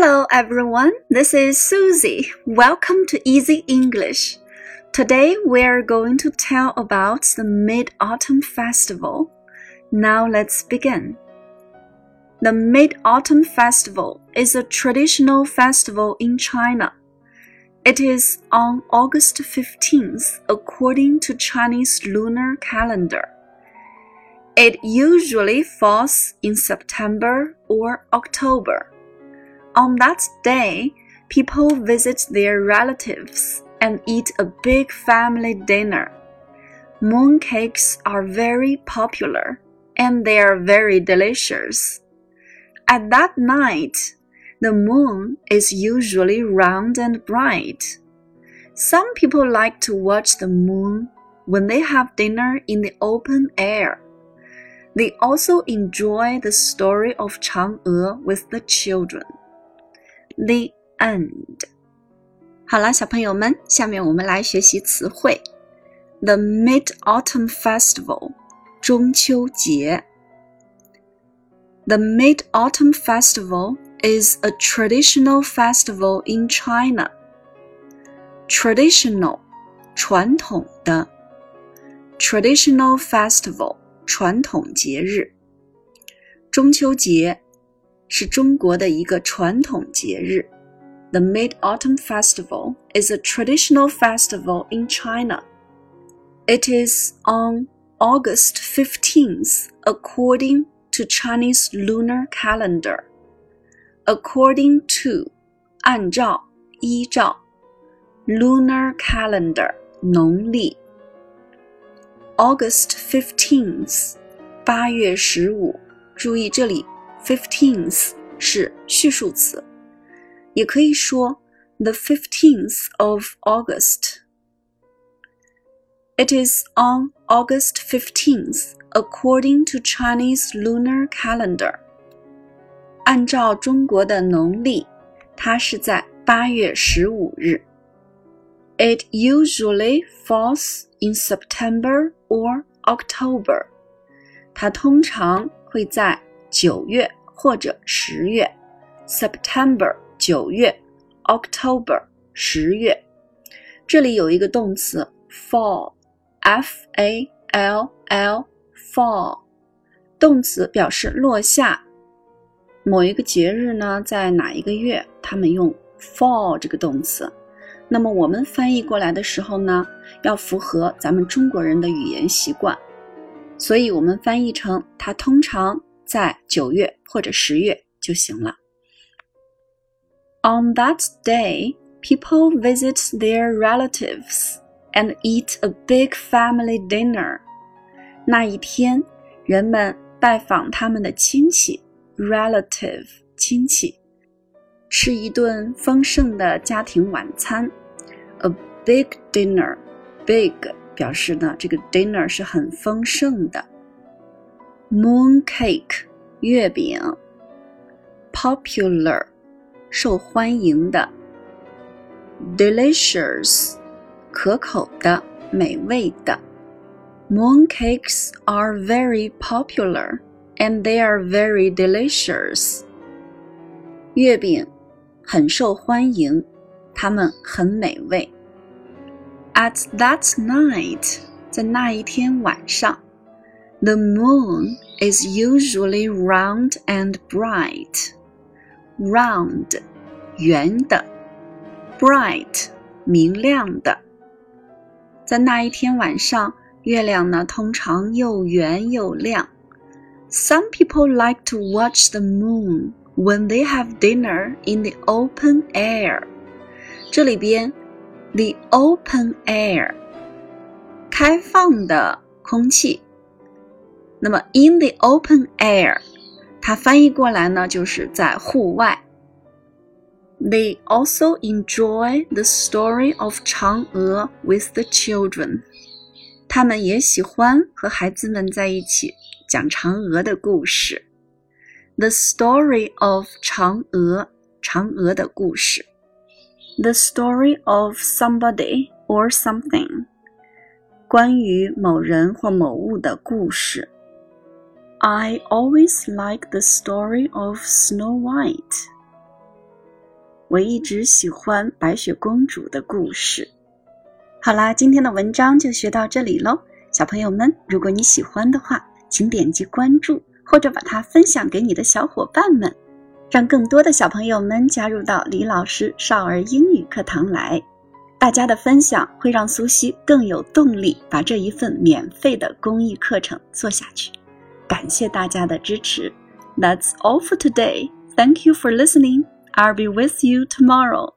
Hello everyone, this is Susie. Welcome to Easy English. Today we're going to tell about the Mid Autumn Festival. Now let's begin. The Mid Autumn Festival is a traditional festival in China. It is on August 15th according to Chinese lunar calendar. It usually falls in September or October. On that day, people visit their relatives and eat a big family dinner. Mooncakes are very popular and they are very delicious. At that night, the moon is usually round and bright. Some people like to watch the moon when they have dinner in the open air. They also enjoy the story of Chang'e with the children The end. 好了，小朋友们，下面我们来学习词汇。The Mid Autumn Festival，中秋节。The Mid Autumn Festival is a traditional festival in China. Traditional，传统的。Traditional festival，传统节日。中秋节 是中国的一个传统节日。The Mid-Autumn Festival is a traditional festival in China. It is on August 15th according to Chinese lunar calendar. According to 按照依照 lunar calendar 农历 August 15th 八月十五，注意这里 fifteenth 是序数词，也可以说 the fifteenth of August. It is on August 15th according to Chinese lunar calendar. 按照中国的农历，它是在八月十五日。It usually falls in September or October. 它通常会在 九月或者十月，September 九月，October 十月。这里有一个动词 fall，f a l l，fall，动词表示落下。某一个节日呢，在哪一个月，他们用 fall 这个动词。那么我们翻译过来的时候呢，要符合咱们中国人的语言习惯，所以我们翻译成它通常。在九月或者十月就行了。On that day, people visit their relatives and eat a big family dinner. 那一天，人们拜访他们的亲戚 （relative 亲戚），吃一顿丰盛的家庭晚餐。A big dinner, big 表示呢，这个 dinner 是很丰盛的。mooncake 月饼，popular 受欢迎的，delicious 可口的、美味的。Mooncakes are very popular and they are very delicious. 月饼很受欢迎，它们很美味。At that night，在那一天晚上。 the moon is usually round and bright. Round, 圆的；bright, 明亮的。在那一天晚上，月亮呢通常又圆又亮。Some people like to watch the moon when they have dinner in the open air. 这里边，the open air，开放的空气。 那么，in the open air，它翻译过来呢，就是在户外。They also enjoy the story of 嫦娥 with the children。他们也喜欢和孩子们在一起讲嫦娥的故事。The story of 嫦娥，嫦娥的故事。The story of somebody or something，关于某人或某物的故事。 I always like the story of Snow White. 我一直喜欢白雪公主的故事。好啦，今天的文章就学到这里喽，小朋友们，如果你喜欢的话，请点击关注或者把它分享给你的小伙伴们，让更多的小朋友们加入到李老师少儿英语课堂来。大家的分享会让苏西更有动力把这一份免费的公益课程做下去。感谢大家的支持。That's all for today. Thank you for listening. I'll be with you tomorrow.